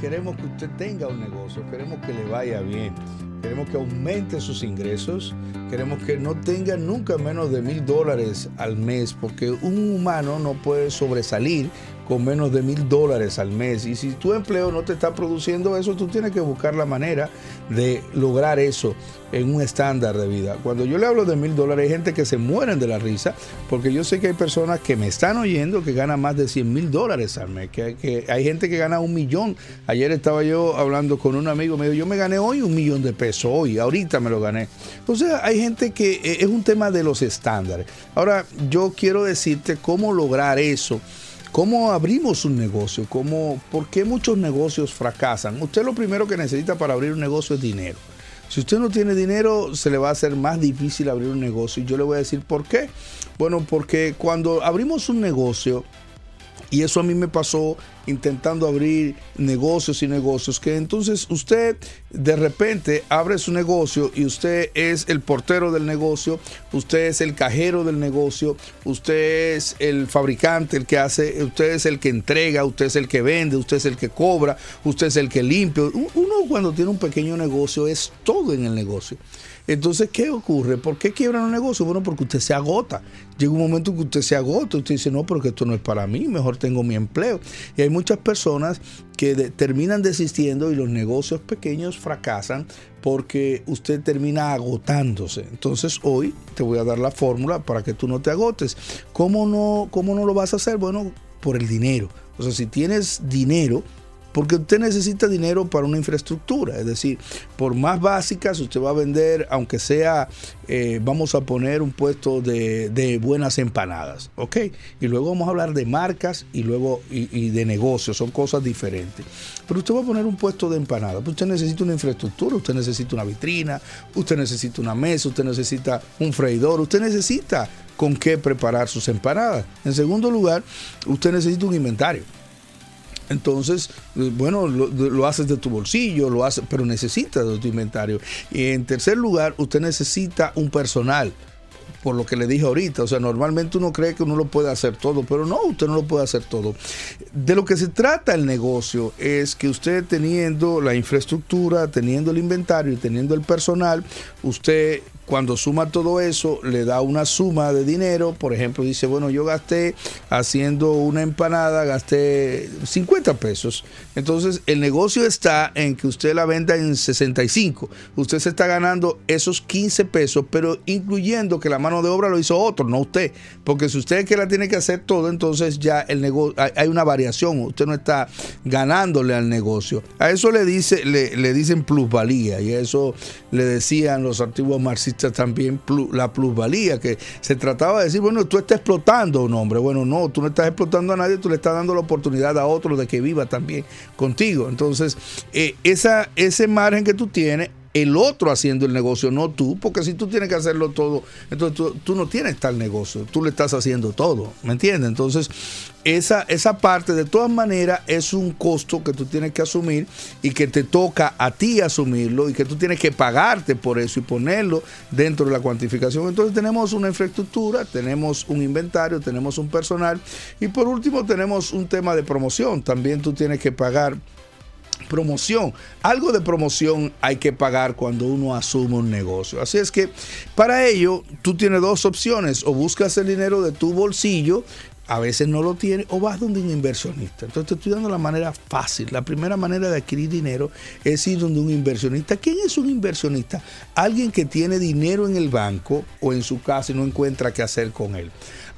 queremos que usted tenga un negocio, queremos que le vaya bien, queremos que aumente sus ingresos, queremos que no tenga nunca menos de mil dólares al mes, porque un humano no puede sobresalir con menos de mil dólares al mes. Y si tu empleo no te está produciendo eso, tú tienes que buscar la manera de lograr eso en un estándar de vida. Cuando yo le hablo de mil dólares, hay gente que se mueren de la risa, porque yo sé que hay personas que me están oyendo que ganan más de 100 mil dólares al mes, que, hay gente que gana un millón. Ayer estaba yo hablando con un amigo, me dijo, yo me gané hoy un millón de pesos, hoy, ahorita me lo gané. O sea, hay gente que eh, es un tema de los estándares. Ahora, yo quiero decirte cómo lograr eso ¿Cómo abrimos un negocio? ¿Cómo, ¿Por qué muchos negocios fracasan? Usted lo primero que necesita para abrir un negocio es dinero. Si usted no tiene dinero, se le va a hacer más difícil abrir un negocio. Y yo le voy a decir por qué. Bueno, porque cuando abrimos un negocio, y eso a mí me pasó intentando abrir negocios y negocios, que entonces usted de repente abre su negocio y usted es el portero del negocio, usted es el cajero del negocio, usted es el fabricante, el que hace, usted es el que entrega, usted es el que vende, usted es el que cobra, usted es el que limpia. Uno cuando tiene un pequeño negocio es todo en el negocio. Entonces, ¿qué ocurre? ¿Por qué quiebran un negocio? Bueno, porque usted se agota. Llega un momento que usted se agota, usted dice, no, porque esto no es para mí, mejor tengo mi empleo. Y hay muchas personas que terminan desistiendo y los negocios pequeños fracasan porque usted termina agotándose. Entonces hoy te voy a dar la fórmula para que tú no te agotes. ¿Cómo no, cómo no lo vas a hacer? Bueno, por el dinero. O sea, si tienes dinero, porque usted necesita dinero para una infraestructura, es decir, por más básicas usted va a vender, aunque sea, eh, vamos a poner un puesto de, buenas empanadas, ¿ok? Y luego vamos a hablar de marcas y luego y, de negocios, son cosas diferentes. Pero usted va a poner un puesto de empanadas, pues usted necesita una infraestructura, usted necesita una vitrina, usted necesita una mesa, usted necesita un freidor, usted necesita con qué preparar sus empanadas. En segundo lugar, usted necesita un inventario. Entonces, bueno, lo, haces de tu bolsillo, lo haces, pero necesitas de tu inventario. Y en tercer lugar, usted necesita un personal por lo que le dije ahorita. O sea, normalmente uno cree que uno lo puede hacer todo, pero no, usted no lo puede hacer todo. De lo que se trata el negocio es que usted teniendo la infraestructura, teniendo el inventario y teniendo el personal, usted cuando suma todo eso, le da una suma de dinero. Por ejemplo, dice, bueno, yo gasté haciendo una empanada, gasté 50 pesos. Entonces, el negocio está en que usted la venda en 65. Usted se está ganando esos 15 pesos, pero incluyendo que la mano de obra lo hizo otro, no usted. Porque si usted es que la tiene que hacer todo, entonces ya el negocio, hay una variación. Usted no está ganándole al negocio. A eso le, dice, le, le dicen plusvalía y a eso le decían los antiguos marxistas también la plusvalía, que se trataba de decir, bueno, tú estás explotando a un hombre. Bueno, no, tú no estás explotando a nadie, tú le estás dando la oportunidad a otro de que viva también contigo. Entonces, eh, esa, ese margen que tú tienes el otro haciendo el negocio, no tú, porque si tú tienes que hacerlo todo, entonces tú, no tienes tal negocio, tú le estás haciendo todo, ¿me entiendes? Entonces, esa, esa parte de todas maneras es un costo que tú tienes que asumir y que te toca a ti asumirlo y que tú tienes que pagarte por eso y ponerlo dentro de la cuantificación. Entonces tenemos una infraestructura, tenemos un inventario, tenemos un personal y por último tenemos un tema de promoción. También tú tienes que pagar promoción. Algo de promoción hay que pagar cuando uno asume un negocio. Así es que para ello tú tienes dos opciones. O buscas el dinero de tu bolsillo a veces no lo tienes o vas donde un inversionista. Entonces te estoy dando la manera fácil. La primera manera de adquirir dinero es ir donde un inversionista. ¿Quién es un inversionista? Alguien que tiene dinero en el banco o en su casa y no encuentra qué hacer con él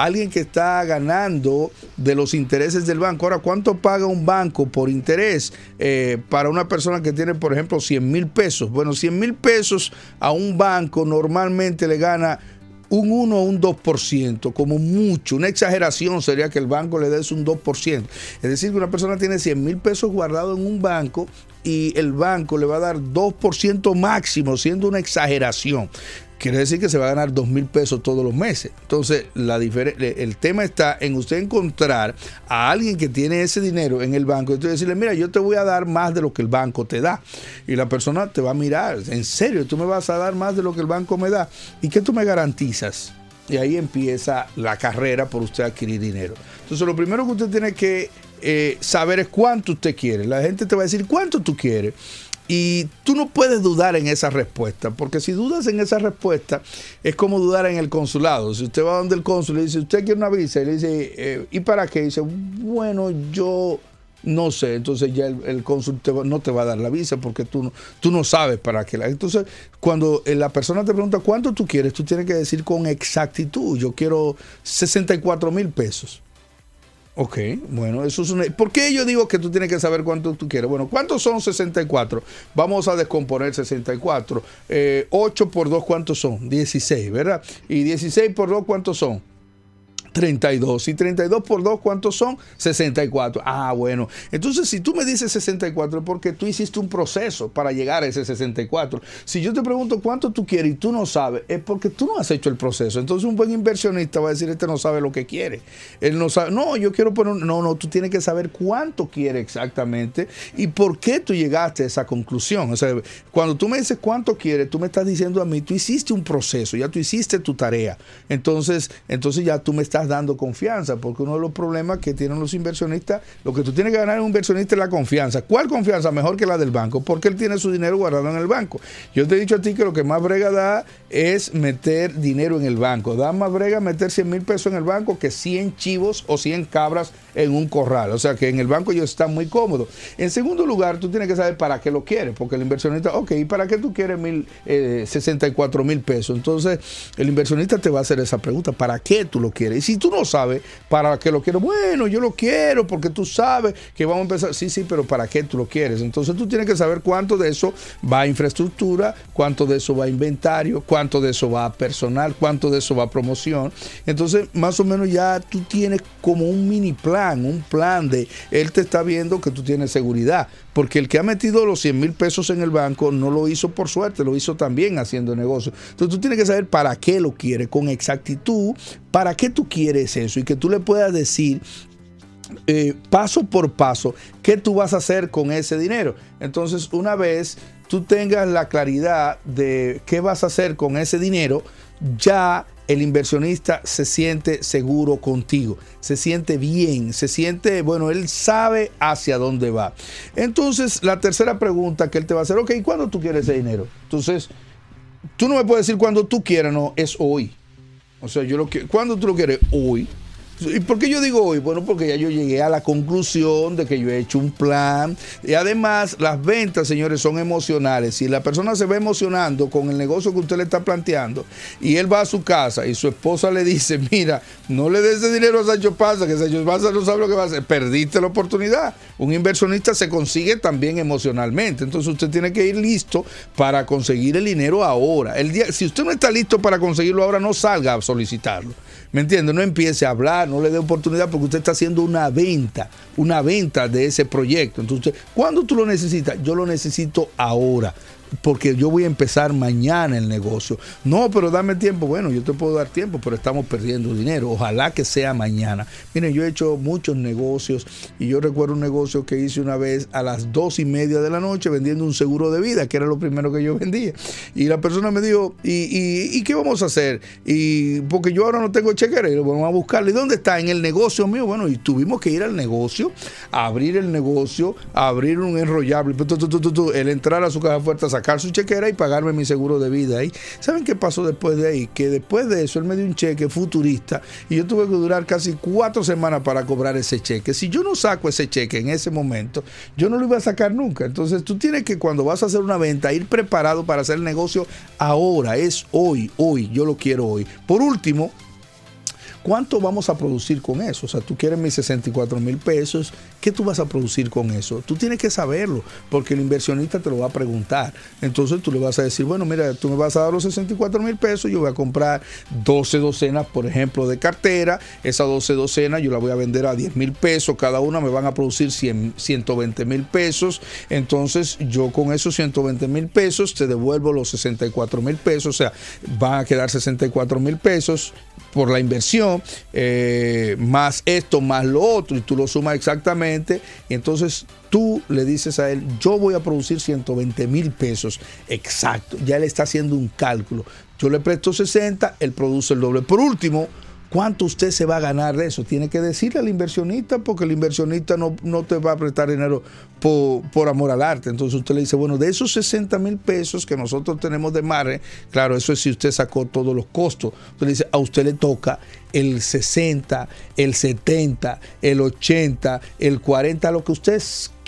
alguien que está ganando de los intereses del banco. Ahora, ¿cuánto paga un banco por interés eh, para una persona que tiene, por ejemplo, 100 mil pesos? Bueno, 100 mil pesos a un banco normalmente le gana un 1 o un 2%, como mucho. Una exageración sería que el banco le des un 2%. Es decir, que una persona tiene 100 mil pesos guardados en un banco y el banco le va a dar 2% máximo, siendo una exageración quiere decir que se va a ganar dos mil pesos todos los meses. Entonces, la el tema está en usted encontrar a alguien que tiene ese dinero en el banco y decirle, mira, yo te voy a dar más de lo que el banco te da. Y la persona te va a mirar, en serio, tú me vas a dar más de lo que el banco me da. ¿Y qué tú me garantizas? Y ahí empieza la carrera por usted adquirir dinero. Entonces, lo primero que usted tiene que eh, saber es cuánto usted quiere. La gente te va a decir cuánto tú quieres. Y tú no puedes dudar en esa respuesta, porque si dudas en esa respuesta, es como dudar en el consulado. Si usted va donde el cónsul y dice, ¿usted quiere una visa? Y le dice, eh, ¿y para qué? Y dice, bueno, yo no sé, entonces ya el, cónsul no te va a dar la visa porque tú no, tú no sabes para qué la. Entonces, cuando eh, la persona te pregunta cuánto tú quieres, tú tienes que decir con exactitud, yo quiero 64 mil pesos. Ok, bueno, eso es una... ¿Por qué yo digo que tú tienes que saber cuánto tú quieres? Bueno, ¿cuántos son 64? Vamos a descomponer 64. 8 por 2, ¿cuántos son? 16, ¿verdad? Y 16 por 2, ¿cuántos son? 32. Y 32 por 2, ¿cuántos son? 64. Ah, bueno. Entonces, si tú me dices 64 es porque tú hiciste un proceso para llegar a ese 64. Si yo te pregunto cuánto tú quieres y tú no sabes, es porque tú no has hecho el proceso. Entonces, un buen inversionista va a decir, este no sabe lo que quiere. Él no sabe, no, yo quiero poner, no, no, tú tienes que saber cuánto quiere exactamente y por qué tú llegaste a esa conclusión. O sea, cuando tú me dices cuánto quieres, tú me estás diciendo a mí, tú hiciste un proceso, ya tú hiciste tu tarea. Entonces, entonces ya tú me estás dando confianza, porque uno de los problemas que tienen los inversionistas, lo que tú tienes que ganar en un inversionista es la confianza. ¿Cuál confianza? Mejor que la del banco, porque él tiene su dinero guardado en el banco. Yo te he dicho a ti que lo que más brega da es meter dinero en el banco. Da más brega meter 100 mil pesos en el banco que 100 chivos o 100 cabras en un corral. O sea que en el banco ellos están muy cómodos. En segundo lugar, tú tienes que saber para qué lo quieres, porque el inversionista, ok, ¿y para qué tú quieres mil, 64 eh, mil pesos? Entonces, el inversionista te va a hacer esa pregunta, ¿para qué tú lo quieres? Y si tú no sabes para qué lo quiero, bueno, yo lo quiero porque tú sabes que vamos a empezar, sí, sí, pero ¿para qué tú lo quieres? Entonces tú tienes que saber cuánto de eso va a infraestructura, cuánto de eso va a inventario, cuánto de eso va a personal, cuánto de eso va a promoción. Entonces, más o menos ya tú tienes como un mini plan, un plan de, él te está viendo que tú tienes seguridad, porque el que ha metido los 100 mil pesos en el banco no lo hizo por suerte, lo hizo también haciendo negocio. Entonces tú tienes que saber para qué lo quiere con exactitud, para qué tú quieres eso y que tú le puedas decir eh, paso por paso qué tú vas a hacer con ese dinero. Entonces una vez tú tengas la claridad de qué vas a hacer con ese dinero, ya el inversionista se siente seguro contigo, se siente bien, se siente, bueno, él sabe hacia dónde va. Entonces, la tercera pregunta que él te va a hacer, ok, ¿cuándo tú quieres ese dinero? Entonces, tú no me puedes decir cuándo tú quieras, no, es hoy. O sea, yo lo que, ¿cuándo tú lo quieres? Hoy. ¿Y por qué yo digo hoy? Bueno, porque ya yo llegué a la conclusión de que yo he hecho un plan. Y además, las ventas, señores, son emocionales. Si la persona se va emocionando con el negocio que usted le está planteando y él va a su casa y su esposa le dice, mira, no le des ese dinero a Sancho Pasa, que Sancho Pasa no sabe lo que va a hacer, perdiste la oportunidad. Un inversionista se consigue también emocionalmente. Entonces usted tiene que ir listo para conseguir el dinero ahora. El día, si usted no está listo para conseguirlo ahora, no salga a solicitarlo. ¿Me entiende? No empiece a hablar, no le dé oportunidad porque usted está haciendo una venta, una venta de ese proyecto. Entonces, ¿cuándo tú lo necesitas? Yo lo necesito ahora porque yo voy a empezar mañana el negocio. No, pero dame tiempo. Bueno, yo te puedo dar tiempo, pero estamos perdiendo dinero. Ojalá que sea mañana. Miren, yo he hecho muchos negocios y yo recuerdo un negocio que hice una vez a las dos y media de la noche vendiendo un seguro de vida, que era lo primero que yo vendía. Y la persona me dijo, ¿y, qué vamos a hacer? Y porque yo ahora no tengo chequera, y vamos a buscarle. ¿Y dónde está? En el negocio mío. Bueno, y tuvimos que ir al negocio, abrir el negocio, abrir un enrollable, el entrar a su caja fuerte, sacar su chequera y pagarme mi seguro de vida ahí. ¿Saben qué pasó después de ahí? Que después de eso él me dio un cheque futurista y yo tuve que durar casi cuatro semanas para cobrar ese cheque. Si yo no saco ese cheque en ese momento, yo no lo iba a sacar nunca. Entonces tú tienes que cuando vas a hacer una venta ir preparado para hacer el negocio ahora, es hoy, hoy, yo lo quiero hoy. Por último, ¿Cuánto vamos a producir con eso? O sea, tú quieres mis 64 mil pesos, ¿qué tú vas a producir con eso? Tú tienes que saberlo, porque el inversionista te lo va a preguntar. Entonces tú le vas a decir, bueno, mira, tú me vas a dar los 64 mil pesos, yo voy a comprar 12 docenas, por ejemplo, de cartera. Esas 12 docenas yo la voy a vender a 10 mil pesos, cada una me van a producir 100, 120 mil pesos. Entonces yo con esos 120 mil pesos te devuelvo los 64 mil pesos, o sea, van a quedar 64 mil pesos por la inversión, eh, más esto, más lo otro, y tú lo sumas exactamente, y entonces tú le dices a él, yo voy a producir 120 mil pesos, exacto, ya él está haciendo un cálculo, yo le presto 60, él produce el doble. Por último, ¿Cuánto usted se va a ganar de eso? Tiene que decirle al inversionista porque el inversionista no, no te va a prestar dinero por, por, amor al arte. Entonces usted le dice, bueno, de esos 60 mil pesos que nosotros tenemos de margen, claro, eso es si usted sacó todos los costos. Usted le dice, a usted le toca el 60, el 70, el 80, el 40, lo que usted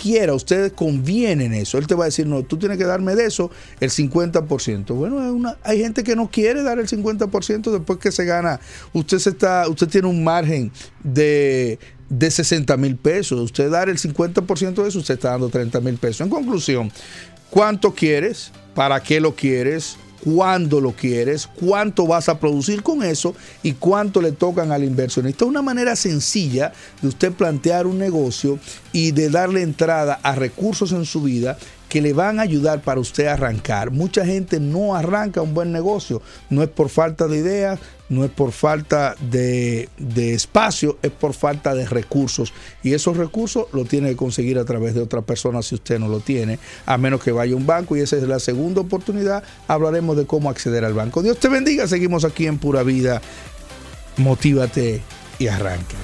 quiera, usted conviene en eso. Él te va a decir, no, tú tienes que darme de eso el 50%. Bueno, hay gente que no quiere dar el 50% después que se gana. Usted, está, usted tiene un margen de, de 60 mil pesos. Usted dar el 50% de eso, usted está dando 30 mil pesos. En conclusión, ¿cuánto quieres? ¿Para qué lo quieres? Cuándo lo quieres, cuánto vas a producir con eso y cuánto le tocan al inversionista. Una manera sencilla de usted plantear un negocio y de darle entrada a recursos en su vida que le van a ayudar para usted arrancar. Mucha gente no arranca un buen negocio, no es por falta de ideas, no es por falta de, espacio, es por falta de recursos. Y esos recursos lo tiene que conseguir a través de otra persona si usted no lo tiene, a menos que vaya a un banco y esa es la segunda oportunidad. Hablaremos de cómo acceder al banco. Dios te bendiga, seguimos aquí en Pura Vida. Motívate y arranca.